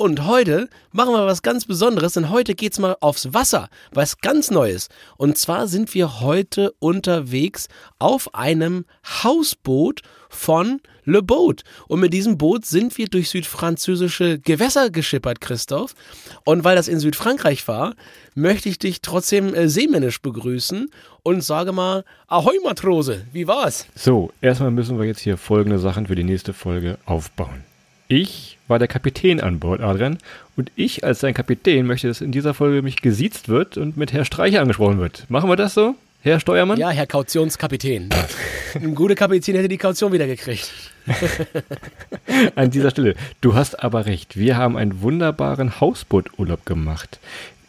Und heute machen wir was ganz Besonderes, denn heute geht's mal aufs Wasser, was ganz Neues. Und zwar sind wir heute unterwegs auf einem Hausboot von Le Boat. Und mit diesem Boot sind wir durch südfranzösische Gewässer geschippert, Christoph. Und weil das in Südfrankreich war, möchte ich dich trotzdem äh, seemännisch begrüßen und sage mal, Ahoi Matrose, wie war's? So, erstmal müssen wir jetzt hier folgende Sachen für die nächste Folge aufbauen. Ich war der Kapitän an Bord, Adrian, und ich als sein Kapitän möchte, dass in dieser Folge mich gesiezt wird und mit Herr Streicher angesprochen wird. Machen wir das so, Herr Steuermann? Ja, Herr Kautionskapitän. Ein guter Kapitän hätte die Kaution wieder gekriegt. an dieser Stelle. Du hast aber recht. Wir haben einen wunderbaren Hausbooturlaub gemacht.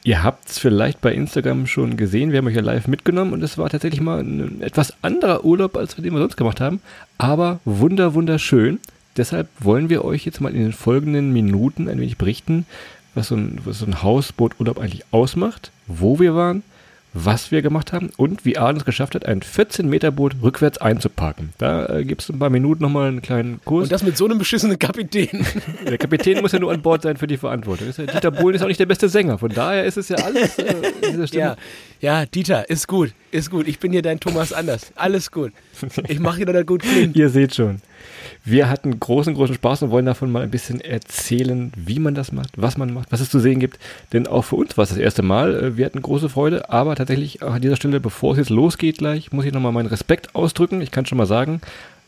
Ihr habt es vielleicht bei Instagram schon gesehen. Wir haben euch ja live mitgenommen und es war tatsächlich mal ein etwas anderer Urlaub, als wir den wir sonst gemacht haben. Aber wunder, wunderschön. Deshalb wollen wir euch jetzt mal in den folgenden Minuten ein wenig berichten, was so ein, was so ein Hausbooturlaub eigentlich ausmacht, wo wir waren, was wir gemacht haben und wie Arne es geschafft hat, ein 14-Meter-Boot rückwärts einzuparken. Da äh, gibt es ein paar Minuten nochmal einen kleinen Kurs. Und das mit so einem beschissenen Kapitän. Der Kapitän muss ja nur an Bord sein für die Verantwortung. Ja, Dieter Bohlen ist auch nicht der beste Sänger, von daher ist es ja alles äh. Ja, ja, Dieter, ist gut, ist gut. Ich bin hier dein Thomas Anders. Alles gut. Ich mache hier, dass das gut klingt. Ihr seht schon. Wir hatten großen, großen Spaß und wollen davon mal ein bisschen erzählen, wie man das macht, was man macht, was es zu sehen gibt. Denn auch für uns war es das erste Mal. Äh, Wir hatten große Freude, aber tatsächlich an dieser Stelle, bevor es jetzt losgeht gleich, muss ich nochmal meinen Respekt ausdrücken. Ich kann schon mal sagen,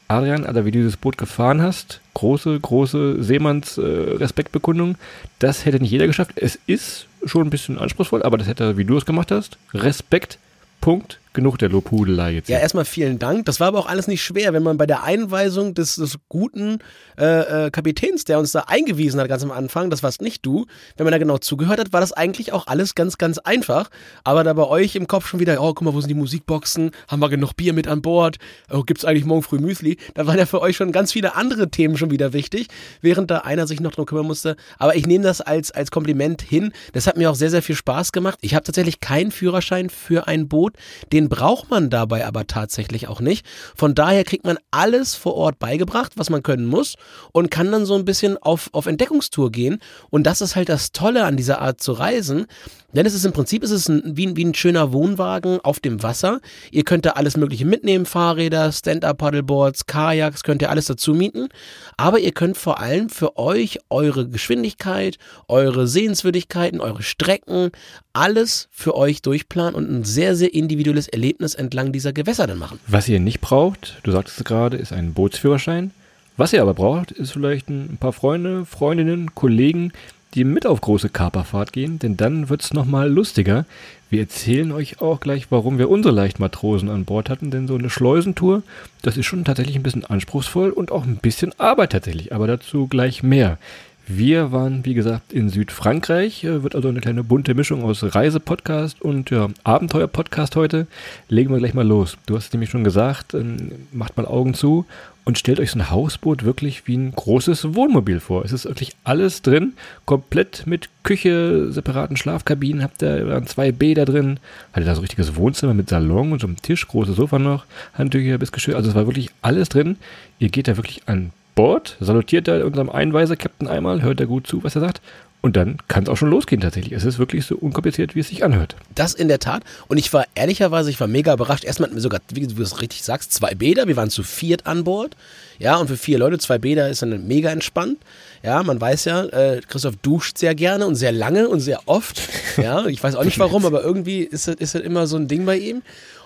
Adrian, Alter, wie du dieses Boot gefahren hast, große, große Seemanns-Respektbekundung. das hätte nicht jeder geschafft. Es ist schon ein bisschen anspruchsvoll, aber das hätte, wie du es gemacht hast. Respekt, Punkt. Genug der Lobhudelei jetzt. Ja, hier. erstmal vielen Dank. Das war aber auch alles nicht schwer, wenn man bei der Einweisung des, des guten äh, äh, Kapitäns, der uns da eingewiesen hat ganz am Anfang, das warst nicht du, wenn man da genau zugehört hat, war das eigentlich auch alles ganz, ganz einfach. Aber da bei euch im Kopf schon wieder, oh, guck mal, wo sind die Musikboxen? Haben wir genug Bier mit an Bord? Oh, gibt's eigentlich morgen früh Müsli? Da waren ja für euch schon ganz viele andere Themen schon wieder wichtig, während da einer sich noch drum kümmern musste. Aber ich nehme das als, als Kompliment hin. Das hat mir auch sehr, sehr viel Spaß gemacht. Ich habe tatsächlich keinen Führerschein für ein Boot. Den braucht man dabei aber tatsächlich auch nicht. Von daher kriegt man alles vor Ort beigebracht, was man können muss und kann dann so ein bisschen auf, auf Entdeckungstour gehen. Und das ist halt das Tolle an dieser Art zu reisen. Denn es ist im Prinzip es ist ein, wie, wie ein schöner Wohnwagen auf dem Wasser. Ihr könnt da alles Mögliche mitnehmen, Fahrräder, Stand-Up-Paddleboards, Kajaks, könnt ihr alles dazu mieten. Aber ihr könnt vor allem für euch eure Geschwindigkeit, eure Sehenswürdigkeiten, eure Strecken, alles für euch durchplanen und ein sehr, sehr individuelles Erlebnis entlang dieser Gewässer dann machen. Was ihr nicht braucht, du sagtest es gerade, ist ein Bootsführerschein. Was ihr aber braucht, ist vielleicht ein paar Freunde, Freundinnen, Kollegen, die mit auf große Kaperfahrt gehen, denn dann wird's noch nochmal lustiger. Wir erzählen euch auch gleich, warum wir unsere Leichtmatrosen an Bord hatten, denn so eine Schleusentour, das ist schon tatsächlich ein bisschen anspruchsvoll und auch ein bisschen Arbeit tatsächlich, aber dazu gleich mehr. Wir waren, wie gesagt, in Südfrankreich. Äh, Wird also eine kleine bunte Mischung aus Reisepodcast und ja, Abenteuer-Podcast heute. Legen wir gleich mal los. Du hast es nämlich schon gesagt, ähm, macht mal Augen zu und stellt euch so ein Hausboot wirklich wie ein großes Wohnmobil vor. Es ist wirklich alles drin, komplett mit Küche, separaten Schlafkabinen, habt ihr zwei Bäder drin, hattet da so ein richtiges Wohnzimmer mit Salon und so einem Tisch, großes Sofa noch, Handtücher bis Geschirr, also es war wirklich alles drin. Ihr geht da wirklich an Bord, salutiert da unserem Einweiser-Captain einmal, hört da gut zu, was er sagt. Und dann kann es auch schon losgehen tatsächlich. Es ist wirklich so unkompliziert, wie es sich anhört. Das in der Tat. Und ich war ehrlicherweise, ich war mega überrascht. Erstmal hatten wir sogar, wie du es richtig sagst, zwei Bäder. Wir waren zu viert an Bord. Ja, und für vier Leute zwei Bäder ist dann mega entspannt. Ja, man weiß ja, äh, Christoph duscht sehr gerne und sehr lange und sehr oft. Ja, ich weiß auch nicht warum, aber irgendwie ist das, ist das immer so ein Ding bei ihm.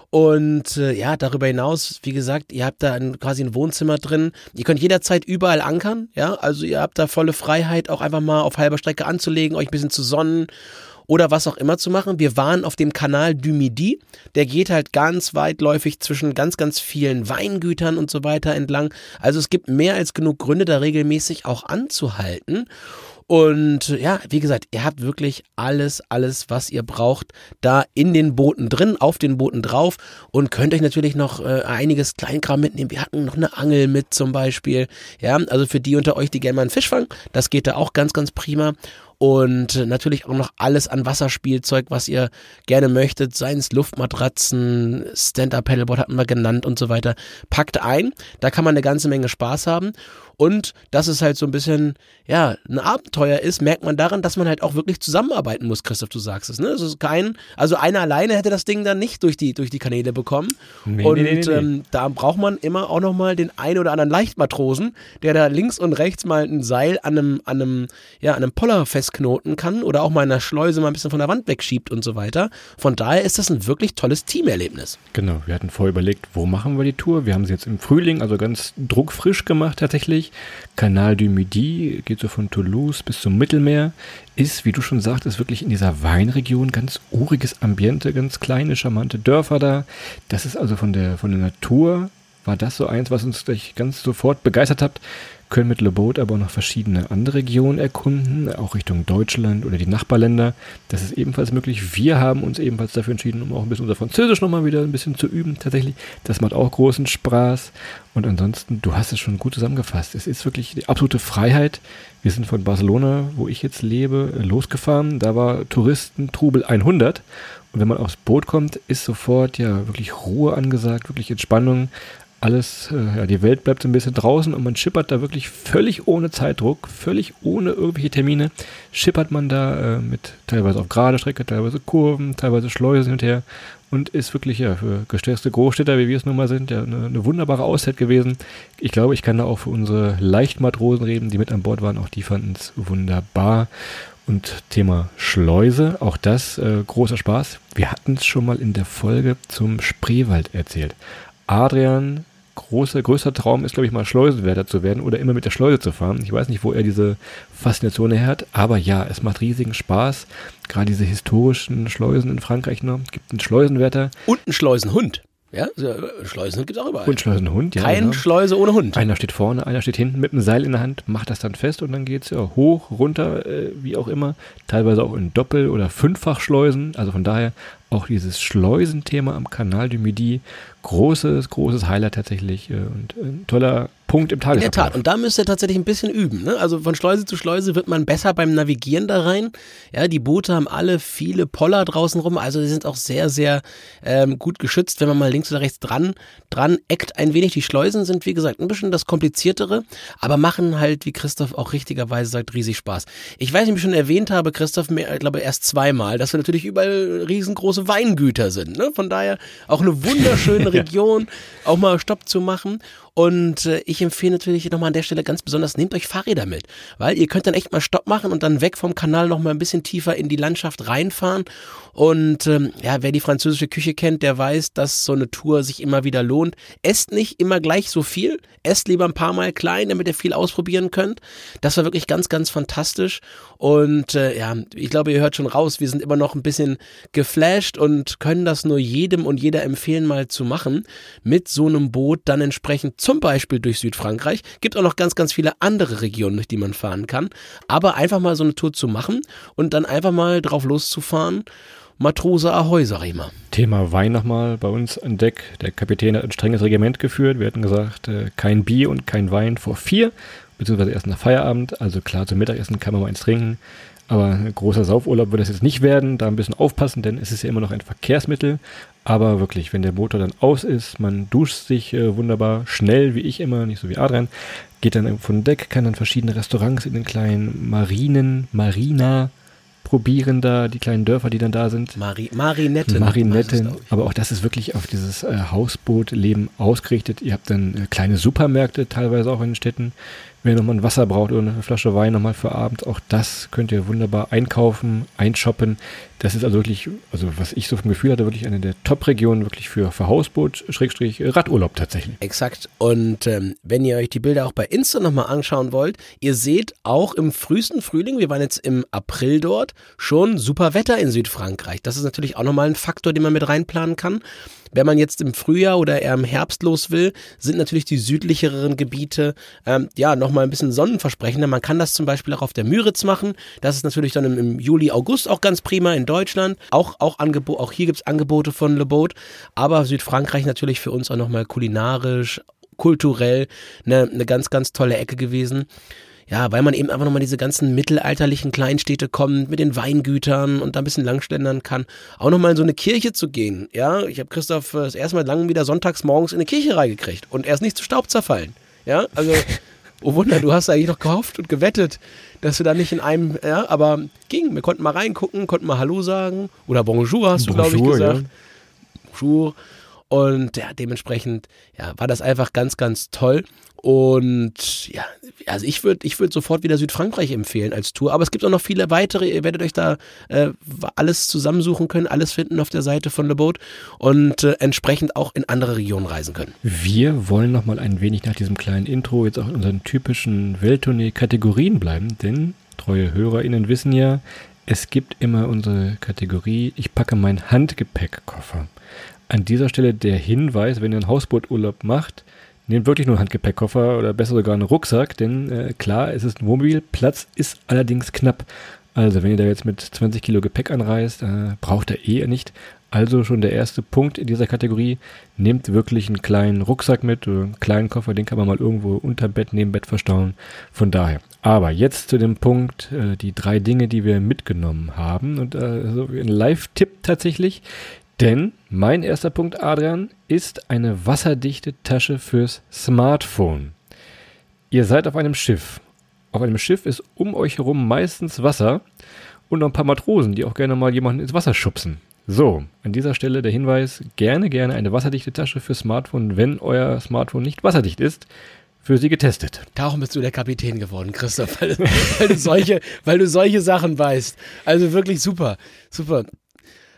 Und äh, ja, darüber hinaus, wie gesagt, ihr habt da ein, quasi ein Wohnzimmer drin. Ihr könnt jederzeit überall ankern, ja. Also ihr habt da volle Freiheit, auch einfach mal auf halber Strecke anzulegen, euch ein bisschen zu sonnen oder was auch immer zu machen. Wir waren auf dem Kanal du Midi. Der geht halt ganz weitläufig zwischen ganz, ganz vielen Weingütern und so weiter entlang. Also es gibt mehr als genug Gründe, da regelmäßig auch anzuhalten. Und ja, wie gesagt, ihr habt wirklich alles, alles, was ihr braucht, da in den Booten drin, auf den Booten drauf und könnt euch natürlich noch äh, einiges Kleinkram mitnehmen. Wir hatten noch eine Angel mit zum Beispiel. Ja, also für die unter euch, die gerne mal einen Fisch fangen, das geht da auch ganz, ganz prima und natürlich auch noch alles an Wasserspielzeug, was ihr gerne möchtet, seien es Luftmatratzen, Stand-Up-Paddleboard hatten wir genannt und so weiter. Packt ein, da kann man eine ganze Menge Spaß haben und dass es halt so ein bisschen, ja, ein Abenteuer ist, merkt man daran, dass man halt auch wirklich zusammenarbeiten muss, Christoph, du sagst es, ne? Es ist kein, also einer alleine hätte das Ding dann nicht durch die, durch die Kanäle bekommen. Nee, und nee, nee, ähm, da braucht man immer auch nochmal den einen oder anderen Leichtmatrosen, der da links und rechts mal ein Seil an einem, an einem, ja, an einem Poller festknoten kann oder auch mal in der Schleuse mal ein bisschen von der Wand wegschiebt und so weiter. Von daher ist das ein wirklich tolles Teamerlebnis. Genau, wir hatten vorher überlegt, wo machen wir die Tour? Wir haben sie jetzt im Frühling, also ganz druckfrisch gemacht tatsächlich. Canal du Midi geht so von Toulouse bis zum Mittelmeer. Ist, wie du schon sagtest, wirklich in dieser Weinregion ganz uriges Ambiente, ganz kleine, charmante Dörfer da. Das ist also von der, von der Natur, war das so eins, was uns gleich ganz sofort begeistert hat können mit Le Boat aber auch noch verschiedene andere Regionen erkunden, auch Richtung Deutschland oder die Nachbarländer. Das ist ebenfalls möglich. Wir haben uns ebenfalls dafür entschieden, um auch ein bisschen unser Französisch nochmal wieder ein bisschen zu üben, tatsächlich. Das macht auch großen Spaß. Und ansonsten, du hast es schon gut zusammengefasst. Es ist wirklich die absolute Freiheit. Wir sind von Barcelona, wo ich jetzt lebe, losgefahren. Da war Touristentrubel 100. Und wenn man aufs Boot kommt, ist sofort ja wirklich Ruhe angesagt, wirklich Entspannung alles, äh, ja, die Welt bleibt so ein bisschen draußen und man schippert da wirklich völlig ohne Zeitdruck, völlig ohne irgendwelche Termine, schippert man da äh, mit teilweise auf gerade Strecke, teilweise Kurven, teilweise Schleusen hinterher und ist wirklich ja für gestresste Großstädter, wie wir es nun mal sind, ja eine, eine wunderbare Auszeit gewesen. Ich glaube, ich kann da auch für unsere Leichtmatrosen reden, die mit an Bord waren, auch die fanden es wunderbar. Und Thema Schleuse, auch das äh, großer Spaß. Wir hatten es schon mal in der Folge zum Spreewald erzählt. Adrian großer, größter Traum ist, glaube ich, mal Schleusenwärter zu werden oder immer mit der Schleuse zu fahren. Ich weiß nicht, wo er diese Faszination her hat, aber ja, es macht riesigen Spaß. Gerade diese historischen Schleusen in Frankreich noch. Gibt einen Schleusenwärter. Und einen Schleusenhund. Ja, Schleusenhund gibt es auch überall. Und Schleusenhund, ja. Kein genau. Schleuse ohne Hund. Einer steht vorne, einer steht hinten mit einem Seil in der Hand, macht das dann fest und dann geht es ja hoch, runter, äh, wie auch immer. Teilweise auch in Doppel- oder Fünffach-Schleusen. Also von daher auch dieses Schleusenthema am Kanal du Midi großes, großes Highlight tatsächlich äh, und ein toller Punkt im Tagesablauf. In der Tat. Und da müsst ihr tatsächlich ein bisschen üben. Ne? Also von Schleuse zu Schleuse wird man besser beim Navigieren da rein. Ja, die Boote haben alle viele Poller draußen rum. Also die sind auch sehr, sehr ähm, gut geschützt, wenn man mal links oder rechts dran, dran eckt ein wenig. Die Schleusen sind, wie gesagt, ein bisschen das Kompliziertere, aber machen halt, wie Christoph auch richtigerweise sagt, riesig Spaß. Ich weiß nicht, ob ich schon erwähnt habe, Christoph, ich glaube erst zweimal, dass wir natürlich überall riesengroße Weingüter sind. Ne? Von daher auch eine wunderschöne Region, auch mal Stopp zu machen. Und äh, ich empfehle natürlich nochmal an der Stelle ganz besonders, nehmt euch Fahrräder mit, weil ihr könnt dann echt mal Stopp machen und dann weg vom Kanal nochmal ein bisschen tiefer in die Landschaft reinfahren. Und ähm, ja, wer die französische Küche kennt, der weiß, dass so eine Tour sich immer wieder lohnt. Esst nicht immer gleich so viel, esst lieber ein paar Mal klein, damit ihr viel ausprobieren könnt. Das war wirklich ganz, ganz fantastisch. Und äh, ja, ich glaube, ihr hört schon raus, wir sind immer noch ein bisschen geflasht und können das nur jedem und jeder empfehlen, mal zu machen. Mit so einem Boot dann entsprechend zum Beispiel durch Südfrankreich. Gibt auch noch ganz, ganz viele andere Regionen, durch die man fahren kann. Aber einfach mal so eine Tour zu machen und dann einfach mal drauf loszufahren. Matrose Ahoi, sag ich mal. Thema Wein nochmal bei uns an Deck. Der Kapitän hat ein strenges Regiment geführt. Wir hatten gesagt, äh, kein Bier und kein Wein vor vier, beziehungsweise erst nach Feierabend. Also klar, zum Mittagessen kann man mal eins trinken. Aber ein großer Saufurlaub wird das jetzt nicht werden. Da ein bisschen aufpassen, denn es ist ja immer noch ein Verkehrsmittel. Aber wirklich, wenn der Motor dann aus ist, man duscht sich äh, wunderbar schnell, wie ich immer, nicht so wie Adrian, geht dann von Deck, kann dann verschiedene Restaurants in den kleinen Marinen, Marina probieren da, die kleinen Dörfer, die dann da sind. Mari Marinette. Marinette. Aber auch das ist wirklich auf dieses äh, Hausbootleben ausgerichtet. Ihr habt dann äh, kleine Supermärkte, teilweise auch in den Städten. Wenn ihr nochmal ein Wasser braucht oder eine Flasche Wein nochmal für Abend, auch das könnt ihr wunderbar einkaufen, einshoppen. Das ist also wirklich, also was ich so vom Gefühl hatte, wirklich eine der Top-Regionen wirklich für, für Hausboot, Schrägstrich, Radurlaub tatsächlich. Exakt. Und ähm, wenn ihr euch die Bilder auch bei Insta nochmal anschauen wollt, ihr seht auch im frühesten Frühling, wir waren jetzt im April dort, schon super Wetter in Südfrankreich. Das ist natürlich auch nochmal ein Faktor, den man mit reinplanen kann. Wenn man jetzt im Frühjahr oder eher im Herbst los will, sind natürlich die südlicheren Gebiete ähm, ja nochmal ein bisschen sonnenversprechender. Man kann das zum Beispiel auch auf der Müritz machen. Das ist natürlich dann im, im Juli, August auch ganz prima in Deutschland. Auch, auch, Angebo auch hier gibt es Angebote von Le Boat. Aber Südfrankreich natürlich für uns auch nochmal kulinarisch, kulturell eine, eine ganz, ganz tolle Ecke gewesen ja, weil man eben einfach nochmal diese ganzen mittelalterlichen Kleinstädte kommt mit den Weingütern und da ein bisschen langständern kann. Auch nochmal in so eine Kirche zu gehen. Ja, ich habe Christoph äh, das erste Mal lang wieder sonntags morgens in eine Kirche reingekriegt und er ist nicht zu Staub zerfallen. Ja, also, oh Wunder, du hast eigentlich noch gehofft und gewettet, dass du da nicht in einem, ja, aber ging. Wir konnten mal reingucken, konnten mal Hallo sagen oder Bonjour hast du, glaube ich, gesagt. Ja. Bonjour. Und ja, dementsprechend ja, war das einfach ganz, ganz toll. Und ja, also ich würde ich würd sofort wieder Südfrankreich empfehlen als Tour. Aber es gibt auch noch viele weitere. Ihr werdet euch da äh, alles zusammensuchen können, alles finden auf der Seite von Le Boat und äh, entsprechend auch in andere Regionen reisen können. Wir wollen noch mal ein wenig nach diesem kleinen Intro jetzt auch in unseren typischen Welttournee-Kategorien bleiben, denn treue HörerInnen wissen ja, es gibt immer unsere Kategorie, ich packe meinen Handgepäckkoffer. An dieser Stelle der Hinweis, wenn ihr einen Hausbooturlaub macht, Nehmt wirklich nur einen Handgepäckkoffer oder besser sogar einen Rucksack, denn äh, klar, es ist ein Wohnmobil, Platz ist allerdings knapp. Also wenn ihr da jetzt mit 20 Kilo Gepäck anreist, äh, braucht ihr eh nicht. Also schon der erste Punkt in dieser Kategorie. Nehmt wirklich einen kleinen Rucksack mit oder einen kleinen Koffer, den kann man mal irgendwo unter Bett, neben Bett verstauen. Von daher. Aber jetzt zu dem Punkt, äh, die drei Dinge, die wir mitgenommen haben. Und äh, so ein Live-Tipp tatsächlich. Denn mein erster Punkt, Adrian, ist eine wasserdichte Tasche fürs Smartphone. Ihr seid auf einem Schiff. Auf einem Schiff ist um euch herum meistens Wasser und noch ein paar Matrosen, die auch gerne mal jemanden ins Wasser schubsen. So, an dieser Stelle der Hinweis, gerne, gerne eine wasserdichte Tasche fürs Smartphone, wenn euer Smartphone nicht wasserdicht ist, für sie getestet. Darum bist du der Kapitän geworden, Christoph, weil, weil, du solche, weil du solche Sachen weißt. Also wirklich super, super.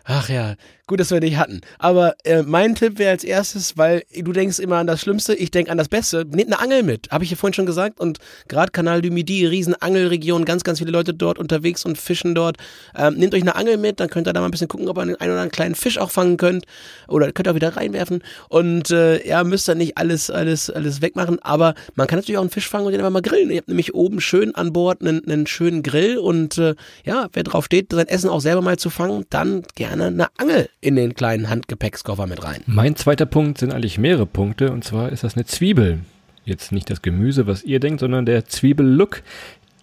Ach ja, Gut, dass wir dich hatten. Aber äh, mein Tipp wäre als erstes, weil du denkst immer an das Schlimmste, ich denke an das Beste. Nehmt eine Angel mit, habe ich ja vorhin schon gesagt. Und gerade Kanal du Midi, Riesenangelregion, ganz, ganz viele Leute dort unterwegs und fischen dort. Ähm, nehmt euch eine Angel mit, dann könnt ihr da mal ein bisschen gucken, ob ihr einen, oder anderen kleinen Fisch auch fangen könnt. Oder könnt ihr auch wieder reinwerfen. Und äh, ja, müsst ihr nicht alles, alles, alles wegmachen. Aber man kann natürlich auch einen Fisch fangen und den einfach mal grillen. Ihr habt nämlich oben schön an Bord einen, einen schönen Grill. Und äh, ja, wer drauf steht, sein Essen auch selber mal zu fangen, dann gerne eine Angel in den kleinen Handgepäckskoffer mit rein. Mein zweiter Punkt sind eigentlich mehrere Punkte und zwar ist das eine Zwiebel. Jetzt nicht das Gemüse, was ihr denkt, sondern der Zwiebellook.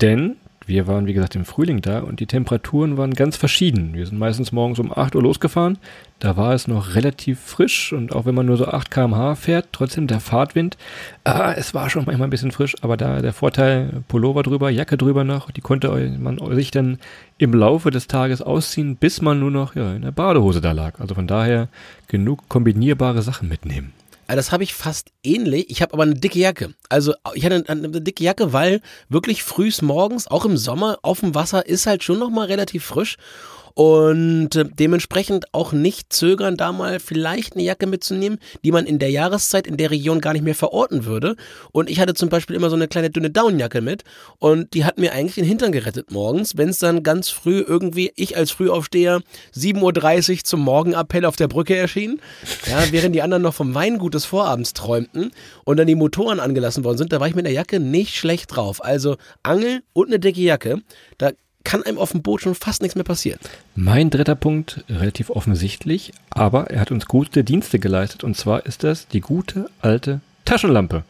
Denn wir waren, wie gesagt, im Frühling da und die Temperaturen waren ganz verschieden. Wir sind meistens morgens um 8 Uhr losgefahren. Da war es noch relativ frisch und auch wenn man nur so 8 kmh fährt, trotzdem der Fahrtwind, ah, es war schon manchmal ein bisschen frisch, aber da der Vorteil, Pullover drüber, Jacke drüber noch, die konnte man sich dann im Laufe des Tages ausziehen, bis man nur noch ja, in der Badehose da lag. Also von daher genug kombinierbare Sachen mitnehmen. Also das habe ich fast ähnlich. Ich habe aber eine dicke Jacke. Also ich hatte eine, eine, dicke Jacke, weil wirklich frühs morgens, auch im Sommer, auf dem Wasser ist halt schon nochmal relativ frisch und äh, dementsprechend auch nicht zögern, da mal vielleicht eine Jacke mitzunehmen, die man in der Jahreszeit in der Region gar nicht mehr verorten würde. Und ich hatte zum Beispiel immer so eine kleine dünne Downjacke mit und die hat mir eigentlich den Hintern gerettet morgens, wenn es dann ganz früh irgendwie, ich als Frühaufsteher, 7.30 Uhr zum Morgenappell auf der Brücke erschien, ja, während die anderen noch vom Weingut des Vorabends träumten und dann die Motoren angelassen worden sind, da war ich mit der Jacke nicht schlecht drauf. Also Angel und eine dicke Jacke, da kann einem auf dem Boot schon fast nichts mehr passieren. Mein dritter Punkt, relativ offensichtlich, aber er hat uns gute Dienste geleistet und zwar ist das die gute alte Taschenlampe.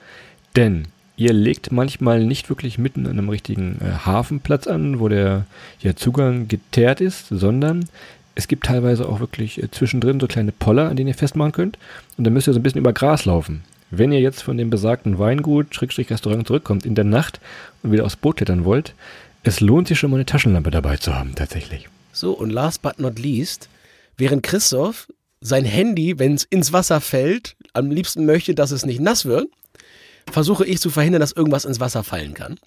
Denn ihr legt manchmal nicht wirklich mitten an einem richtigen äh, Hafenplatz an, wo der ja, Zugang geteert ist, sondern es gibt teilweise auch wirklich äh, zwischendrin so kleine Poller, an denen ihr festmachen könnt und dann müsst ihr so ein bisschen über Gras laufen. Wenn ihr jetzt von dem besagten Weingut, Schrägstrich Restaurant zurückkommt in der Nacht und wieder aufs Boot klettern wollt, es lohnt sich schon mal eine Taschenlampe dabei zu haben, tatsächlich. So, und last but not least, während Christoph sein Handy, wenn es ins Wasser fällt, am liebsten möchte, dass es nicht nass wird, versuche ich zu verhindern, dass irgendwas ins Wasser fallen kann.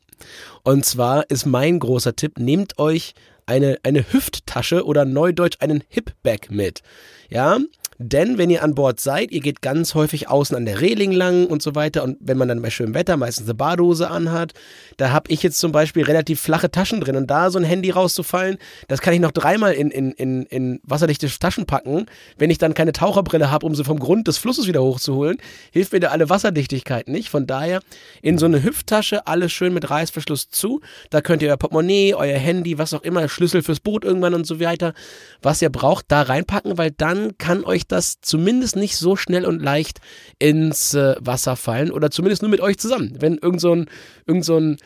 Und zwar ist mein großer Tipp, nehmt euch eine, eine Hüfttasche oder neudeutsch einen Hipbag mit. Ja, Denn wenn ihr an Bord seid, ihr geht ganz häufig außen an der Reling lang und so weiter. Und wenn man dann bei schönem Wetter meistens eine Badhose anhat, da habe ich jetzt zum Beispiel relativ flache Taschen drin. Und da so ein Handy rauszufallen, das kann ich noch dreimal in, in, in, in wasserdichte Taschen packen. Wenn ich dann keine Taucherbrille habe, um sie vom Grund des Flusses wieder hochzuholen, hilft mir da alle Wasserdichtigkeit nicht. Von daher in so eine Hüfttasche alles schön mit Reißverschluss zu. Da könnt ihr euer Portemonnaie, euer Handy, was auch immer, Schlüssel fürs Boot irgendwann und so weiter, was ihr braucht, da reinpacken, weil dann kann euch das zumindest nicht so schnell und leicht ins äh, Wasser fallen oder zumindest nur mit euch zusammen. Wenn irgend so ein, irgend so ein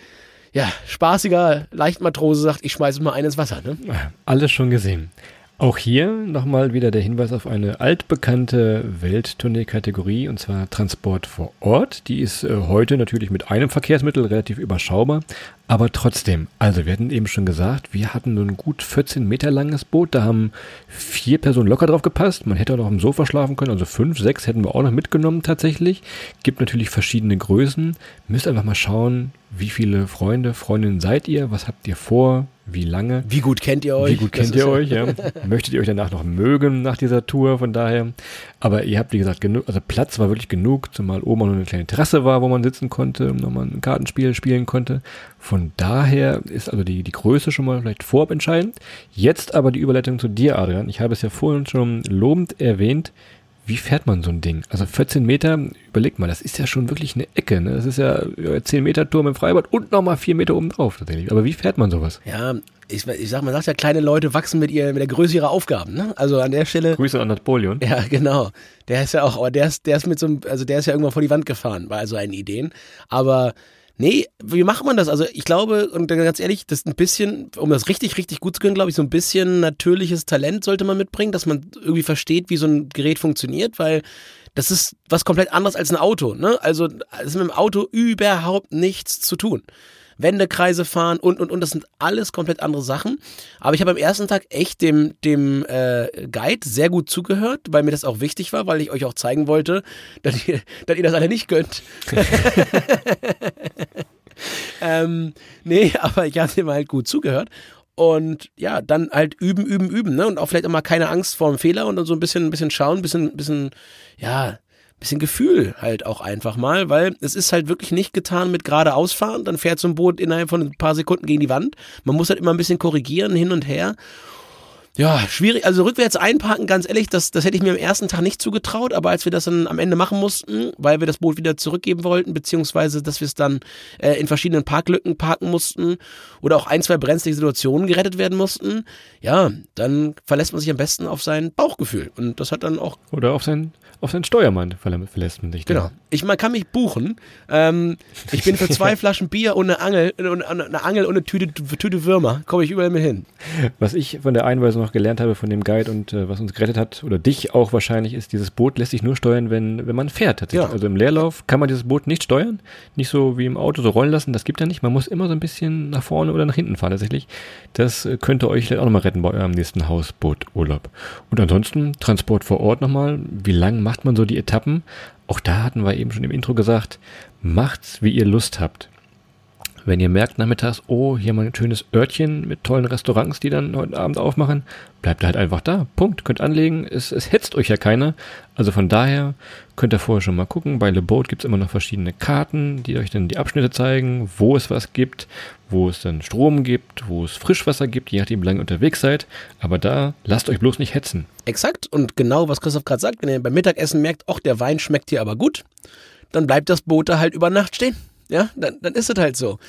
ja, spaßiger Leichtmatrose sagt, ich schmeiße mal einen ins Wasser. Ne? Alles schon gesehen. Auch hier nochmal wieder der Hinweis auf eine altbekannte Welttournee-Kategorie und zwar Transport vor Ort. Die ist äh, heute natürlich mit einem Verkehrsmittel relativ überschaubar, aber trotzdem. Also wir hatten eben schon gesagt, wir hatten ein gut 14 Meter langes Boot. Da haben vier Personen locker drauf gepasst. Man hätte auch noch im Sofa schlafen können. Also fünf, sechs hätten wir auch noch mitgenommen tatsächlich. Gibt natürlich verschiedene Größen. Müsst einfach mal schauen, wie viele Freunde, Freundinnen seid ihr? Was habt ihr vor? Wie lange? Wie gut kennt ihr euch? Wie gut kennt ihr euch, ja. Möchtet ihr euch danach noch mögen nach dieser Tour, von daher. Aber ihr habt, wie gesagt, genug, also Platz war wirklich genug, zumal oben noch eine kleine Terrasse war, wo man sitzen konnte, nochmal ein Kartenspiel spielen konnte. Von daher ist also die, die Größe schon mal vielleicht vorabentscheidend. Jetzt aber die Überleitung zu dir, Adrian. Ich habe es ja vorhin schon lobend erwähnt. Wie fährt man so ein Ding? Also 14 Meter, überleg mal, das ist ja schon wirklich eine Ecke. Ne? Das ist ja 10 Meter Turm im Freibad und nochmal 4 Meter oben drauf tatsächlich. Aber wie fährt man sowas? Ja, ich, ich sag, man sagt ja, kleine Leute wachsen mit, ihr, mit der Größe ihrer Aufgaben. Ne? Also an der Stelle. Grüße an Napoleon. Ja, genau. Der ist ja auch, aber der ist, der ist mit so einem, also der ist ja irgendwann vor die Wand gefahren bei so einen Ideen. Aber Nee, wie macht man das? Also ich glaube, und ganz ehrlich, das ist ein bisschen, um das richtig, richtig gut zu können, glaube ich, so ein bisschen natürliches Talent sollte man mitbringen, dass man irgendwie versteht, wie so ein Gerät funktioniert, weil das ist was komplett anderes als ein Auto. Ne? Also es ist mit dem Auto überhaupt nichts zu tun. Wendekreise fahren und und und das sind alles komplett andere Sachen. Aber ich habe am ersten Tag echt dem dem äh, Guide sehr gut zugehört, weil mir das auch wichtig war, weil ich euch auch zeigen wollte, dass ihr, dass ihr das alle nicht könnt. ähm, nee, aber ich habe dem halt gut zugehört. Und ja, dann halt üben, üben, üben, ne? Und auch vielleicht immer keine Angst vor dem Fehler und dann so ein bisschen, ein bisschen schauen, ein bisschen, bisschen, ja, bisschen Gefühl halt auch einfach mal, weil es ist halt wirklich nicht getan mit geradeausfahren, dann fährt so ein Boot innerhalb von ein paar Sekunden gegen die Wand. Man muss halt immer ein bisschen korrigieren, hin und her. Ja, schwierig. Also rückwärts einparken, ganz ehrlich, das, das hätte ich mir am ersten Tag nicht zugetraut, aber als wir das dann am Ende machen mussten, weil wir das Boot wieder zurückgeben wollten, beziehungsweise dass wir es dann äh, in verschiedenen Parklücken parken mussten oder auch ein, zwei brenzlige Situationen gerettet werden mussten, ja, dann verlässt man sich am besten auf sein Bauchgefühl. Und das hat dann auch. Oder auf sein auf seinen Steuermann verlässt man sich. Genau. Ich, man kann mich buchen. Ähm, ich bin für zwei Flaschen Bier und eine Angel, und eine Angel und eine Tüte, Tüte Würmer. Komme ich überall mit hin. Was ich von der Einweisung noch gelernt habe von dem Guide und äh, was uns gerettet hat, oder dich auch wahrscheinlich, ist, dieses Boot lässt sich nur steuern, wenn, wenn man fährt. Tatsächlich. Ja. Also im Leerlauf kann man dieses Boot nicht steuern. Nicht so wie im Auto so rollen lassen. Das gibt er nicht. Man muss immer so ein bisschen nach vorne oder nach hinten fahren tatsächlich. Das äh, könnte euch vielleicht auch nochmal retten bei eurem nächsten Hausbooturlaub. Und ansonsten Transport vor Ort nochmal. Wie lang macht man so die Etappen. Auch da hatten wir eben schon im Intro gesagt, macht's, wie ihr Lust habt. Wenn ihr merkt nachmittags, oh, hier mal ein schönes Örtchen mit tollen Restaurants, die dann heute Abend aufmachen, bleibt halt einfach da. Punkt. Könnt anlegen. Es, es hetzt euch ja keiner. Also von daher könnt ihr vorher schon mal gucken. Bei Le Boat gibt es immer noch verschiedene Karten, die euch dann die Abschnitte zeigen, wo es was gibt, wo es dann Strom gibt, wo es Frischwasser gibt, je nachdem, wie lange ihr unterwegs seid. Aber da lasst euch bloß nicht hetzen. Exakt. Und genau, was Christoph gerade sagt, wenn ihr beim Mittagessen merkt, ach, der Wein schmeckt hier aber gut, dann bleibt das Boot da halt über Nacht stehen. Ja, dann, dann ist es halt so.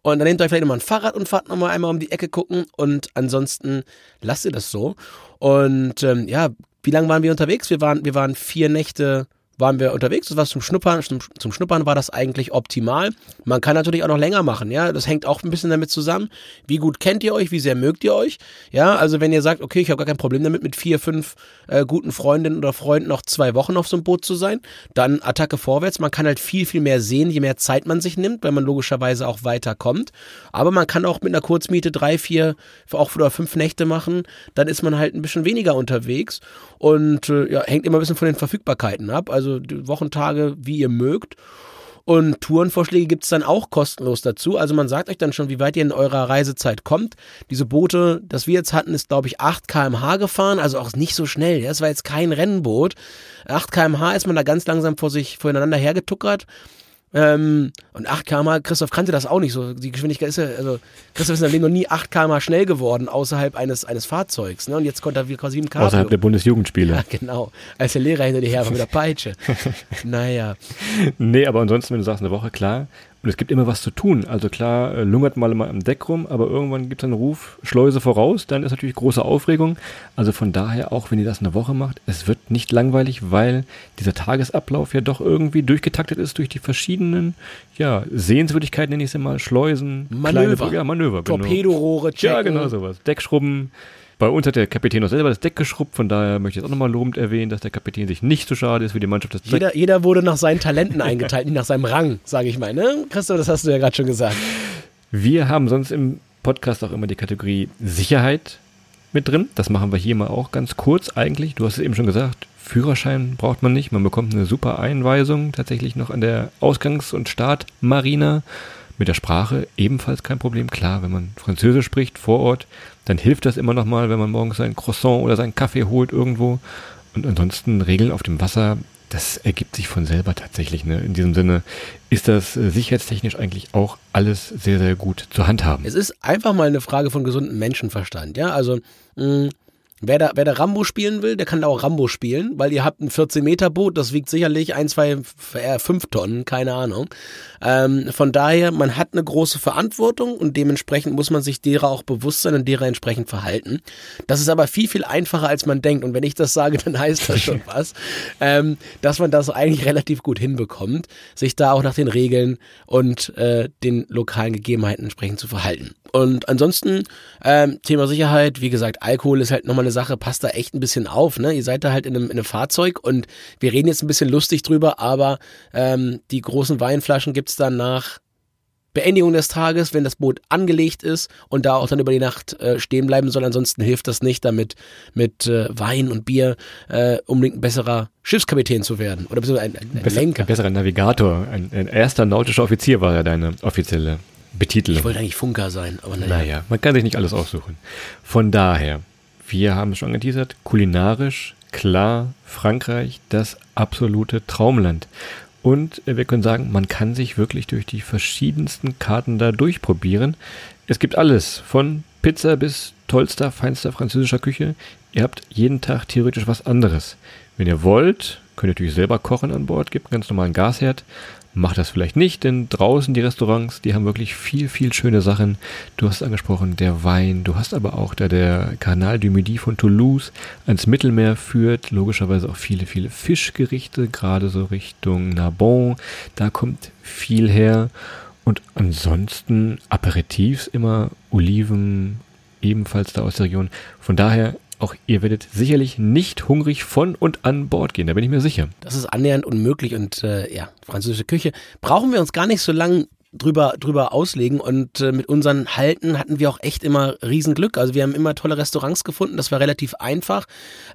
Und dann nehmt euch vielleicht nochmal ein Fahrrad und fahrt nochmal einmal um die Ecke gucken und ansonsten lasst ihr das so. Und ähm, ja, wie lange waren wir unterwegs? Wir waren, wir waren vier Nächte waren wir unterwegs. Das war zum Schnuppern. Zum, zum, Schnuppern war das eigentlich optimal. Man kann natürlich auch noch länger machen, ja. Das hängt auch ein bisschen damit zusammen. Wie gut kennt ihr euch? Wie sehr mögt ihr euch? Ja, also wenn ihr sagt, okay, ich habe gar kein Problem damit, mit vier, fünf äh, guten Freundinnen oder Freunden noch zwei Wochen auf so einem Boot zu sein, dann Attacke vorwärts. Man kann halt viel, viel mehr sehen, je mehr Zeit man sich nimmt, weil man logischerweise auch weiterkommt. Aber man kann auch mit einer Kurzmiete drei, vier, auch oder fünf Nächte machen. Dann ist man halt ein bisschen weniger unterwegs und äh, ja, hängt immer ein bisschen von den Verfügbarkeiten ab. Also Wochentage, wie ihr mögt. Und Tourenvorschläge gibt es dann auch kostenlos dazu. Also man sagt euch dann schon, wie weit ihr in eurer Reisezeit kommt. Diese Boote, das wir jetzt hatten, ist glaube ich 8 kmh gefahren, also auch nicht so schnell. Das war jetzt kein Rennboot. 8 kmh ist man da ganz langsam vor sich voreinander hergetuckert. Ähm, und 8 km Christoph kannte das auch nicht so. Die Geschwindigkeit ist ja, also Christoph ist in seinem Leben noch nie 8 km schnell geworden außerhalb eines, eines Fahrzeugs. Ne? Und jetzt konnte er wieder 7 km. Außerhalb der Bundesjugendspiele. Ja, genau. Als der Lehrer hinter dir her war mit der Peitsche. naja. Nee, aber ansonsten, wenn du sagst, eine Woche, klar. Und es gibt immer was zu tun. Also klar, äh, lungert mal immer am Deck rum, aber irgendwann gibt es einen Ruf, Schleuse voraus, dann ist natürlich große Aufregung. Also von daher, auch wenn ihr das eine Woche macht, es wird nicht langweilig, weil dieser Tagesablauf ja doch irgendwie durchgetaktet ist durch die verschiedenen ja, Sehenswürdigkeiten, nenne ich es immer, Schleusen, Manöver. kleine, ja, Manöver. Genau. Torpedorohre checken. Ja, genau sowas. Deckschrubben. Bei uns hat der Kapitän auch selber das Deck geschrubbt, von daher möchte ich jetzt auch nochmal lobend erwähnen, dass der Kapitän sich nicht so schade ist für die Mannschaft. Das Deck Jeder, jeder wurde nach seinen Talenten eingeteilt, nicht nach seinem Rang, sage ich mal. Ne? Christoph, das hast du ja gerade schon gesagt. Wir haben sonst im Podcast auch immer die Kategorie Sicherheit mit drin. Das machen wir hier mal auch ganz kurz eigentlich. Du hast es eben schon gesagt, Führerschein braucht man nicht. Man bekommt eine super Einweisung tatsächlich noch an der Ausgangs- und Startmarina. Mit der Sprache ebenfalls kein Problem. Klar, wenn man Französisch spricht vor Ort, dann hilft das immer noch mal, wenn man morgens sein Croissant oder seinen Kaffee holt irgendwo. Und ansonsten Regeln auf dem Wasser, das ergibt sich von selber tatsächlich. Ne? In diesem Sinne ist das äh, sicherheitstechnisch eigentlich auch alles sehr, sehr gut zu handhaben. Es ist einfach mal eine Frage von gesundem Menschenverstand. Ja, also mh, wer, da, wer da Rambo spielen will, der kann da auch Rambo spielen, weil ihr habt ein 14-Meter-Boot, das wiegt sicherlich ein, zwei, äh, fünf Tonnen, keine Ahnung. Ähm, von daher, man hat eine große Verantwortung und dementsprechend muss man sich derer auch bewusst sein und derer entsprechend verhalten. Das ist aber viel, viel einfacher, als man denkt. Und wenn ich das sage, dann heißt das schon was, ähm, dass man das eigentlich relativ gut hinbekommt, sich da auch nach den Regeln und äh, den lokalen Gegebenheiten entsprechend zu verhalten. Und ansonsten, ähm, Thema Sicherheit, wie gesagt, Alkohol ist halt nochmal eine Sache, passt da echt ein bisschen auf. Ne? Ihr seid da halt in einem, in einem Fahrzeug und wir reden jetzt ein bisschen lustig drüber, aber ähm, die großen Weinflaschen gibt's dann nach Beendigung des Tages, wenn das Boot angelegt ist und da auch dann über die Nacht äh, stehen bleiben soll. Ansonsten hilft das nicht, damit mit äh, Wein und Bier äh, unbedingt ein besserer Schiffskapitän zu werden. Oder ein, ein, ein Besser, Lenker. ein besserer Navigator, ein, ein erster nautischer Offizier war ja deine offizielle Betitelung. Ich wollte eigentlich Funker sein, aber naja. Naja, man kann sich nicht alles aussuchen. Von daher, wir haben es schon angeteasert, kulinarisch, klar, Frankreich, das absolute Traumland. Und wir können sagen, man kann sich wirklich durch die verschiedensten Karten da durchprobieren. Es gibt alles, von Pizza bis tollster, feinster französischer Küche. Ihr habt jeden Tag theoretisch was anderes. Wenn ihr wollt, könnt ihr natürlich selber kochen an Bord, gibt einen ganz normalen Gasherd. Macht das vielleicht nicht, denn draußen die Restaurants, die haben wirklich viel, viel schöne Sachen. Du hast angesprochen, der Wein, du hast aber auch da der Canal du Midi von Toulouse ans Mittelmeer führt, logischerweise auch viele, viele Fischgerichte, gerade so Richtung Narbonne, da kommt viel her. Und ansonsten Aperitifs immer, Oliven, ebenfalls da aus der Region. Von daher, auch ihr werdet sicherlich nicht hungrig von und an Bord gehen, da bin ich mir sicher. Das ist annähernd unmöglich und äh, ja, französische Küche brauchen wir uns gar nicht so lang drüber, drüber auslegen. Und äh, mit unseren Halten hatten wir auch echt immer Riesenglück. Also wir haben immer tolle Restaurants gefunden, das war relativ einfach.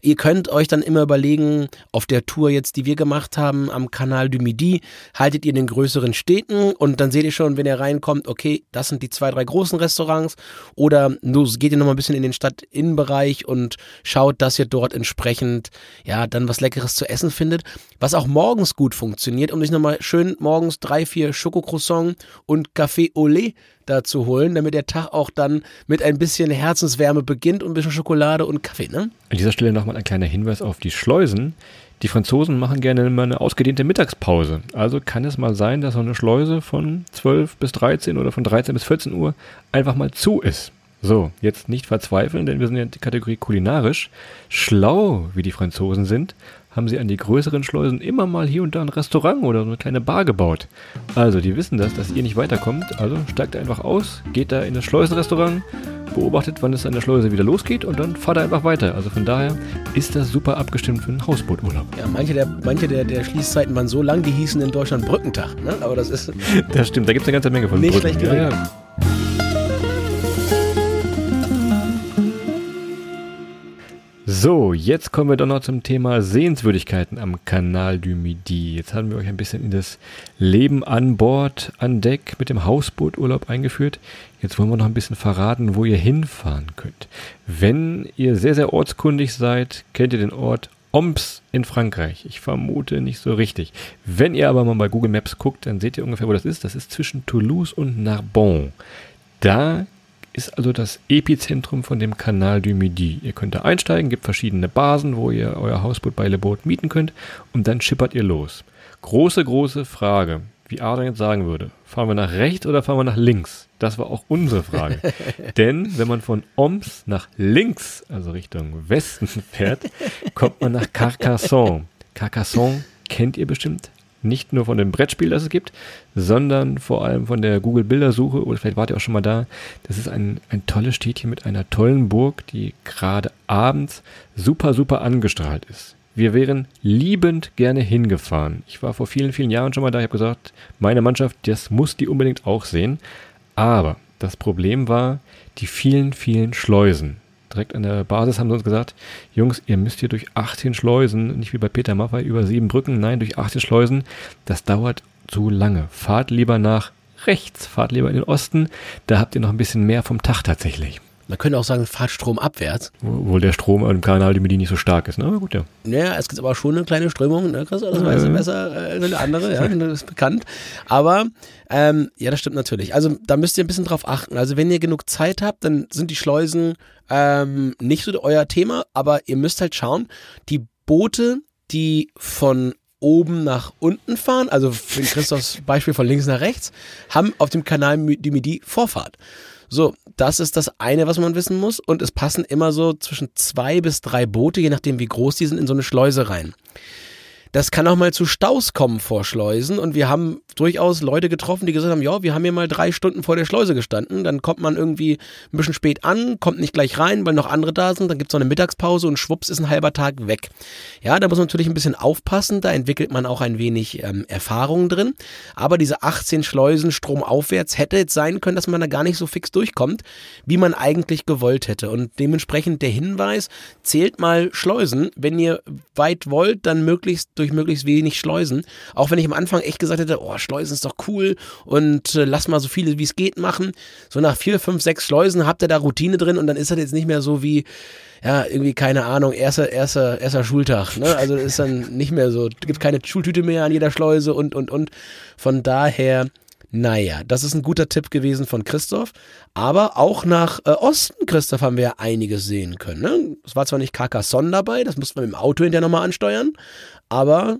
Ihr könnt euch dann immer überlegen, auf der Tour jetzt, die wir gemacht haben am Canal du Midi, haltet ihr in den größeren Städten? Und dann seht ihr schon, wenn ihr reinkommt, okay, das sind die zwei, drei großen Restaurants. Oder du geht ihr nochmal ein bisschen in den Stadtinnenbereich und schaut, dass ihr dort entsprechend ja dann was Leckeres zu essen findet, was auch morgens gut funktioniert, um sich nochmal schön morgens drei, vier Schokocroissant und Café lait dazu holen, damit der Tag auch dann mit ein bisschen Herzenswärme beginnt und ein bisschen Schokolade und Kaffee, ne? An dieser Stelle nochmal ein kleiner Hinweis auf die Schleusen. Die Franzosen machen gerne immer eine ausgedehnte Mittagspause. Also kann es mal sein, dass so eine Schleuse von 12 bis 13 oder von 13 bis 14 Uhr einfach mal zu ist. So, jetzt nicht verzweifeln, denn wir sind ja in der Kategorie kulinarisch. Schlau, wie die Franzosen sind, haben sie an die größeren Schleusen immer mal hier und da ein Restaurant oder so eine kleine Bar gebaut. Also, die wissen das, dass ihr nicht weiterkommt. Also steigt einfach aus, geht da in das Schleusenrestaurant, beobachtet, wann es an der Schleuse wieder losgeht und dann fahrt er einfach weiter. Also von daher ist das super abgestimmt für einen Hausbooturlaub. Ja, manche der, manche der, der Schließzeiten waren so lang, die hießen in Deutschland Brückentag, ne? Aber das ist Das stimmt, da gibt es eine ganze Menge von Nicht Brücken. schlecht ja, ja. So, jetzt kommen wir doch noch zum Thema Sehenswürdigkeiten am Canal du Midi. Jetzt haben wir euch ein bisschen in das Leben an Bord, an Deck mit dem Hausbooturlaub eingeführt. Jetzt wollen wir noch ein bisschen verraten, wo ihr hinfahren könnt. Wenn ihr sehr, sehr ortskundig seid, kennt ihr den Ort Oms in Frankreich. Ich vermute nicht so richtig. Wenn ihr aber mal bei Google Maps guckt, dann seht ihr ungefähr, wo das ist. Das ist zwischen Toulouse und Narbonne. Da ist also das Epizentrum von dem Canal du Midi. Ihr könnt da einsteigen, gibt verschiedene Basen, wo ihr euer Hausboot bei Le Boot mieten könnt und dann schippert ihr los. Große, große Frage, wie Adrian jetzt sagen würde, fahren wir nach rechts oder fahren wir nach links? Das war auch unsere Frage. Denn wenn man von Oms nach links, also Richtung Westen fährt, kommt man nach Carcassonne. Carcassonne kennt ihr bestimmt nicht nur von dem Brettspiel, das es gibt, sondern vor allem von der Google-Bildersuche, oder vielleicht wart ihr auch schon mal da. Das ist ein, ein tolles Städtchen mit einer tollen Burg, die gerade abends super, super angestrahlt ist. Wir wären liebend gerne hingefahren. Ich war vor vielen, vielen Jahren schon mal da. Ich habe gesagt, meine Mannschaft, das muss die unbedingt auch sehen. Aber das Problem war die vielen, vielen Schleusen direkt an der Basis haben sie uns gesagt, Jungs, ihr müsst hier durch 18 Schleusen, nicht wie bei Peter Maffay über sieben Brücken, nein, durch 18 Schleusen. Das dauert zu lange. Fahrt lieber nach rechts, fahrt lieber in den Osten, da habt ihr noch ein bisschen mehr vom Tag tatsächlich. Man könnte auch sagen, fahrt Strom abwärts. Obwohl der Strom im Kanal die nicht so stark ist, ne? Aber gut, ja. Ja, es gibt aber schon eine kleine Strömung, ne, Chris? Das weißt du besser äh, als eine andere, ja, das ist bekannt. Aber, ähm, ja, das stimmt natürlich. Also, da müsst ihr ein bisschen drauf achten. Also, wenn ihr genug Zeit habt, dann sind die Schleusen ähm, nicht so euer Thema, aber ihr müsst halt schauen, die Boote, die von oben nach unten fahren, also für Christophs Beispiel von links nach rechts, haben auf dem Kanal die Midi Vorfahrt. So, das ist das eine, was man wissen muss. Und es passen immer so zwischen zwei bis drei Boote, je nachdem wie groß die sind, in so eine Schleuse rein. Das kann auch mal zu Staus kommen vor Schleusen. Und wir haben durchaus Leute getroffen, die gesagt haben, ja, wir haben hier mal drei Stunden vor der Schleuse gestanden, dann kommt man irgendwie ein bisschen spät an, kommt nicht gleich rein, weil noch andere da sind, dann gibt es noch eine Mittagspause und schwupps ist ein halber Tag weg. Ja, da muss man natürlich ein bisschen aufpassen, da entwickelt man auch ein wenig ähm, Erfahrung drin, aber diese 18 Schleusen stromaufwärts hätte jetzt sein können, dass man da gar nicht so fix durchkommt, wie man eigentlich gewollt hätte. Und dementsprechend der Hinweis, zählt mal Schleusen, wenn ihr weit wollt, dann möglichst durch möglichst wenig Schleusen. Auch wenn ich am Anfang echt gesagt hätte, oh, Schleusen ist doch cool und äh, lass mal so viele wie es geht machen. So nach vier, fünf, sechs Schleusen habt ihr da Routine drin und dann ist das jetzt nicht mehr so wie, ja, irgendwie, keine Ahnung, erster, erster, erster Schultag. Ne? Also ist dann nicht mehr so, gibt keine Schultüte mehr an jeder Schleuse und, und, und. Von daher, naja, das ist ein guter Tipp gewesen von Christoph. Aber auch nach äh, Osten, Christoph, haben wir ja einiges sehen können. Ne? Es war zwar nicht Carcassonne dabei, das mussten wir mit dem Auto hinterher nochmal ansteuern. Aber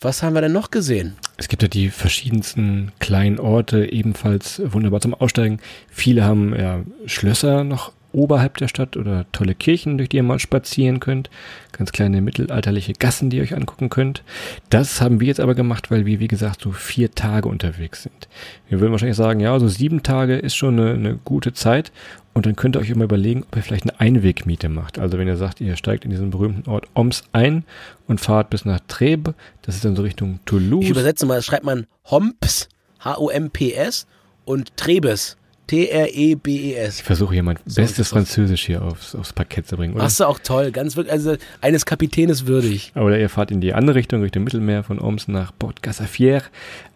was haben wir denn noch gesehen? Es gibt ja die verschiedensten kleinen Orte, ebenfalls wunderbar zum Aussteigen. Viele haben ja Schlösser noch oberhalb der Stadt oder tolle Kirchen, durch die ihr mal spazieren könnt. Ganz kleine mittelalterliche Gassen, die ihr euch angucken könnt. Das haben wir jetzt aber gemacht, weil wir, wie gesagt, so vier Tage unterwegs sind. Wir würden wahrscheinlich sagen, ja, so sieben Tage ist schon eine, eine gute Zeit. Und dann könnt ihr euch immer überlegen, ob ihr vielleicht eine Einwegmiete macht. Also wenn ihr sagt, ihr steigt in diesen berühmten Ort Oms ein und fahrt bis nach Trebe, das ist dann so Richtung Toulouse. Ich übersetze mal, das schreibt man Homps, H-O-M-P-S und Trebes. T-R-E-B-E-S. Ich versuche hier mein so bestes Französisch hier aufs, aufs Parkett zu bringen. Oder? Machst du auch toll, ganz wirklich, also eines Kapitänes würdig. Oder ihr fahrt in die andere Richtung, durch den Mittelmeer von Oms nach Port Gassafier.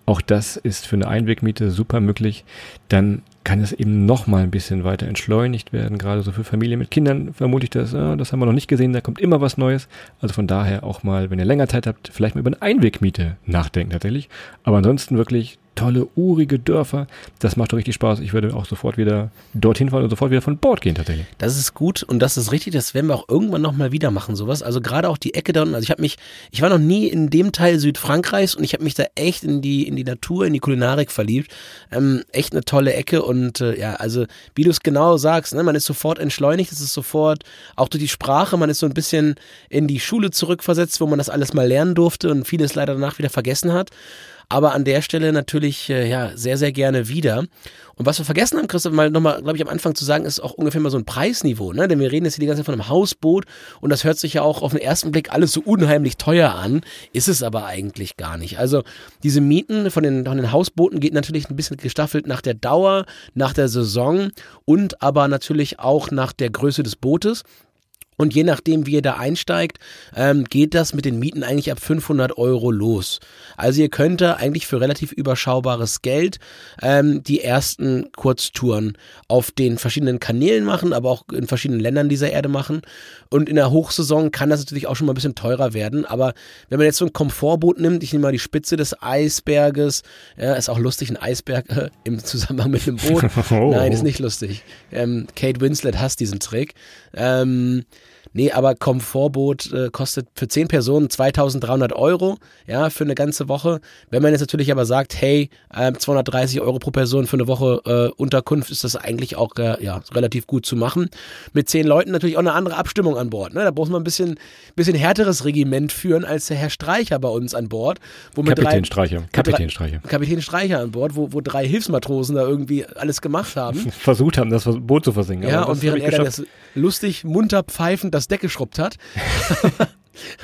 Auch das ist für eine Einwegmiete super möglich. Dann kann es eben noch mal ein bisschen weiter entschleunigt werden. Gerade so für Familien mit Kindern vermute ich das, ja, das haben wir noch nicht gesehen, da kommt immer was Neues. Also von daher auch mal, wenn ihr länger Zeit habt, vielleicht mal über eine Einwegmiete nachdenken tatsächlich. Aber ansonsten wirklich tolle, urige Dörfer. Das macht doch richtig Spaß. Ich würde auch sofort wieder dorthin fahren und sofort wieder von Bord gehen tatsächlich. Das ist gut und das ist richtig. Das werden wir auch irgendwann nochmal wieder machen, sowas. Also gerade auch die Ecke da unten. Also ich habe mich, ich war noch nie in dem Teil Südfrankreichs und ich habe mich da echt in die, in die Natur, in die Kulinarik verliebt. Ähm, echt eine tolle Ecke und äh, ja, also wie du es genau sagst, ne, man ist sofort entschleunigt, es ist sofort auch durch die Sprache, man ist so ein bisschen in die Schule zurückversetzt, wo man das alles mal lernen durfte und vieles leider danach wieder vergessen hat aber an der Stelle natürlich äh, ja sehr, sehr gerne wieder. Und was wir vergessen haben, Christoph, mal nochmal, glaube ich, am Anfang zu sagen, ist auch ungefähr mal so ein Preisniveau, ne? Denn wir reden jetzt hier die ganze Zeit von einem Hausboot und das hört sich ja auch auf den ersten Blick alles so unheimlich teuer an, ist es aber eigentlich gar nicht. Also diese Mieten von den, von den Hausbooten geht natürlich ein bisschen gestaffelt nach der Dauer, nach der Saison und aber natürlich auch nach der Größe des Bootes. Und je nachdem, wie ihr da einsteigt, ähm, geht das mit den Mieten eigentlich ab 500 Euro los. Also ihr könnt da eigentlich für relativ überschaubares Geld ähm, die ersten Kurztouren auf den verschiedenen Kanälen machen, aber auch in verschiedenen Ländern dieser Erde machen. Und in der Hochsaison kann das natürlich auch schon mal ein bisschen teurer werden. Aber wenn man jetzt so ein Komfortboot nimmt, ich nehme mal die Spitze des Eisberges, ja, ist auch lustig, ein Eisberg äh, im Zusammenhang mit einem Boot. Oh. Nein, ist nicht lustig. Ähm, Kate Winslet hasst diesen Trick. Ähm, Nee, aber Komfortboot äh, kostet für 10 Personen 2300 Euro, ja, für eine ganze Woche. Wenn man jetzt natürlich aber sagt, hey, äh, 230 Euro pro Person für eine Woche äh, Unterkunft, ist das eigentlich auch äh, ja, relativ gut zu machen. Mit 10 Leuten natürlich auch eine andere Abstimmung an Bord. Ne? Da muss man ein bisschen, bisschen härteres Regiment führen als der Herr Streicher bei uns an Bord. Wo Kapitän drei, Streicher. Kapitän Streicher. Kapitän Streicher an Bord, wo, wo drei Hilfsmatrosen da irgendwie alles gemacht haben. Versucht haben, das Boot zu versinken. Ja, aber und während er das lustig munter pfeifend das Deck geschrubbt hat.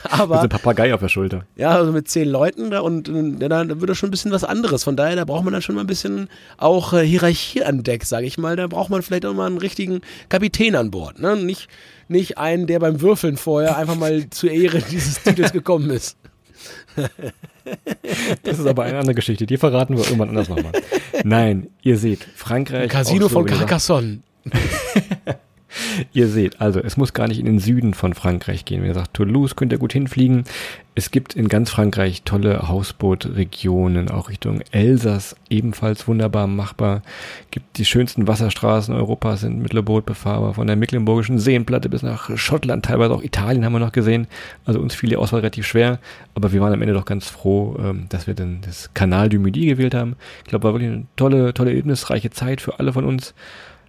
Mit Aber einem Papagei auf der Schulter. ja, also mit zehn Leuten da und ja, da wird das schon ein bisschen was anderes. Von daher, da braucht man dann schon mal ein bisschen auch äh, Hierarchie an Deck, sage ich mal. Da braucht man vielleicht auch mal einen richtigen Kapitän an Bord. Ne? Nicht, nicht einen, der beim Würfeln vorher einfach mal zur Ehre dieses Titels gekommen ist. Das ist aber eine andere Geschichte. Die verraten wir irgendwann anders nochmal. Nein, ihr seht, Frankreich. Casino von Carcassonne. Ihr seht, also es muss gar nicht in den Süden von Frankreich gehen. Wie gesagt, Toulouse könnt ihr gut hinfliegen. Es gibt in ganz Frankreich tolle Hausbootregionen, auch Richtung Elsass ebenfalls wunderbar machbar. Gibt die schönsten Wasserstraßen Europas sind mit Boot befahrbar, von der Mecklenburgischen Seenplatte bis nach Schottland, teilweise auch Italien haben wir noch gesehen. Also uns fiel die Auswahl relativ schwer, aber wir waren am Ende doch ganz froh, ähm, dass wir dann das Canal du Midi gewählt haben. Ich glaube, war wirklich eine tolle, tolle, erlebnisreiche Zeit für alle von uns.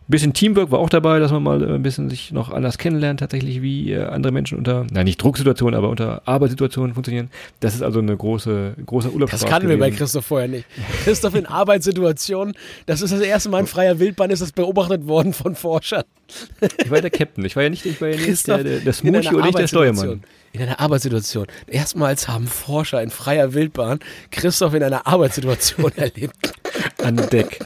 Ein bisschen Teamwork war auch dabei, dass man mal äh, ein bisschen sich noch anders kennenlernt, tatsächlich, wie äh, andere Menschen unter, na nicht Drucksituationen, aber unter Arbeitssituationen funktionieren. Das ist also eine große, großer Urlaubsspaß Das kannten wir bei. Christoph vorher nicht. Christoph in Arbeitssituationen, das ist das erste Mal in freier Wildbahn, ist das beobachtet worden von Forschern. Ich war der Captain, ich war ja nicht, ich war ja nicht Christoph der, der, der Smoochie und nicht der. Steuermann. In einer Arbeitssituation. Erstmals haben Forscher in freier Wildbahn Christoph in einer Arbeitssituation erlebt. An Deck.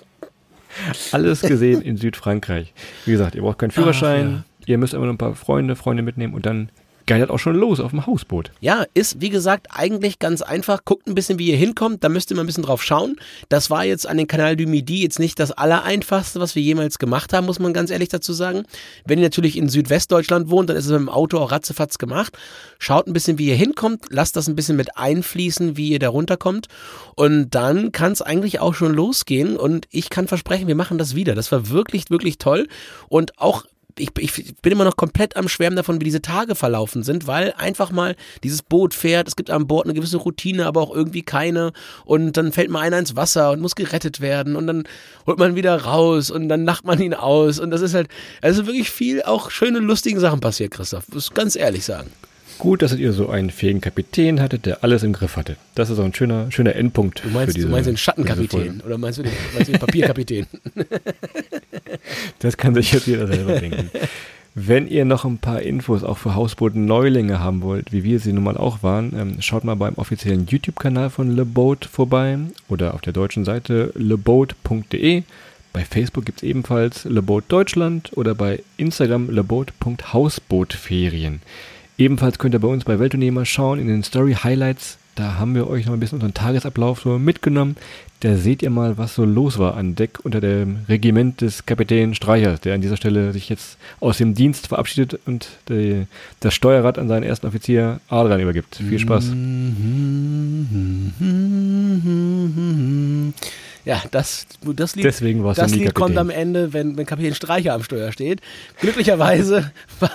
Alles gesehen in Südfrankreich. Wie gesagt, ihr braucht keinen Führerschein, ihr müsst immer noch ein paar Freunde, Freunde mitnehmen und dann geilert auch schon los auf dem Hausboot. Ja, ist wie gesagt eigentlich ganz einfach. Guckt ein bisschen, wie ihr hinkommt. Da müsst ihr mal ein bisschen drauf schauen. Das war jetzt an den Kanal du Midi jetzt nicht das Allereinfachste, was wir jemals gemacht haben, muss man ganz ehrlich dazu sagen. Wenn ihr natürlich in Südwestdeutschland wohnt, dann ist es mit dem Auto auch ratzefatz gemacht. Schaut ein bisschen, wie ihr hinkommt. Lasst das ein bisschen mit einfließen, wie ihr da runterkommt. Und dann kann es eigentlich auch schon losgehen. Und ich kann versprechen, wir machen das wieder. Das war wirklich, wirklich toll. Und auch ich, ich bin immer noch komplett am Schwärmen davon, wie diese Tage verlaufen sind, weil einfach mal dieses Boot fährt, es gibt an Bord eine gewisse Routine, aber auch irgendwie keine. Und dann fällt mal einer ins Wasser und muss gerettet werden. Und dann holt man wieder raus und dann lacht man ihn aus. Und das ist halt, also wirklich viel auch schöne, lustige Sachen passiert, Christoph, muss ganz ehrlich sagen. Gut, dass ihr so einen fähigen Kapitän hattet, der alles im Griff hatte. Das ist auch ein schöner, schöner Endpunkt. Du meinst, für diese, du meinst den Schattenkapitän oder meinst du den, meinst du den Papierkapitän? Das kann sich jetzt jeder selber denken. Wenn ihr noch ein paar Infos auch für Hausbooten Neulinge haben wollt, wie wir sie nun mal auch waren, ähm, schaut mal beim offiziellen YouTube-Kanal von Le Boat vorbei oder auf der deutschen Seite leboat.de. Bei Facebook gibt es ebenfalls Le Boat Deutschland oder bei Instagram leboat.hausbootferien. Ebenfalls könnt ihr bei uns bei Weltunternehmer schauen in den Story Highlights. Da haben wir euch noch ein bisschen unseren Tagesablauf so mitgenommen. Da seht ihr mal, was so los war an Deck unter dem Regiment des Kapitän Streichers, der an dieser Stelle sich jetzt aus dem Dienst verabschiedet und die, das Steuerrad an seinen ersten Offizier Adrian übergibt. Viel Spaß. Ja, das, das Lied, Deswegen das Lied kommt Kapitän. am Ende, wenn, wenn Kapitän Streicher am Steuer steht. Glücklicherweise war,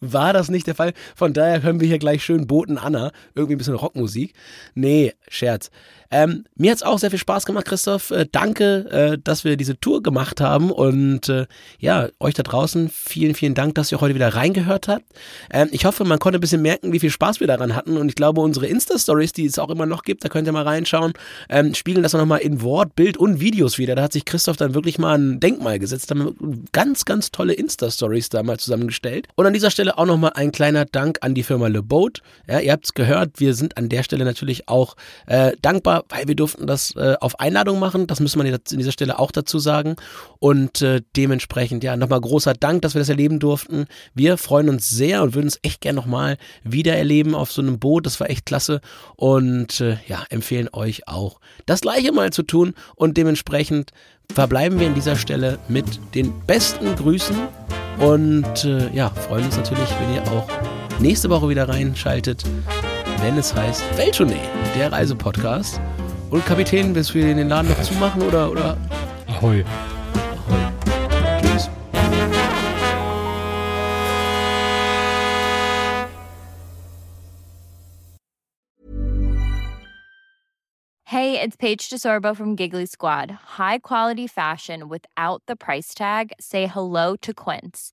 war das nicht der Fall. Von daher hören wir hier gleich schön Boten Anna. Irgendwie ein bisschen Rockmusik. Nee, Scherz. Ähm, mir hat's auch sehr viel Spaß gemacht, Christoph. Äh, danke, äh, dass wir diese Tour gemacht haben. Und äh, ja, euch da draußen, vielen, vielen Dank, dass ihr heute wieder reingehört habt. Ähm, ich hoffe, man konnte ein bisschen merken, wie viel Spaß wir daran hatten. Und ich glaube, unsere Insta-Stories, die es auch immer noch gibt, da könnt ihr mal reinschauen, ähm, spiegeln das nochmal in Wort, Bild und Videos wieder. Da hat sich Christoph dann wirklich mal ein Denkmal gesetzt. Da haben wir ganz, ganz tolle Insta-Stories da mal zusammengestellt. Und an dieser Stelle auch nochmal ein kleiner Dank an die Firma Le Boat. Ja, ihr habt es gehört, wir sind an der Stelle natürlich auch äh, dankbar aber weil wir durften das äh, auf Einladung machen, das müssen wir an dieser Stelle auch dazu sagen. Und äh, dementsprechend, ja, nochmal großer Dank, dass wir das erleben durften. Wir freuen uns sehr und würden es echt gern nochmal wieder erleben auf so einem Boot. Das war echt klasse. Und äh, ja, empfehlen euch auch, das gleiche mal zu tun. Und dementsprechend verbleiben wir an dieser Stelle mit den besten Grüßen. Und äh, ja, freuen uns natürlich, wenn ihr auch nächste Woche wieder reinschaltet wenn es heißt Welttournee, der Reisepodcast. Und Kapitän, willst du den Laden noch zumachen oder? oder? Ahoi. Ahoi. Tschüss. Hey, it's Paige DeSorbo from Giggly Squad. High quality fashion without the price tag. Say hello to Quince.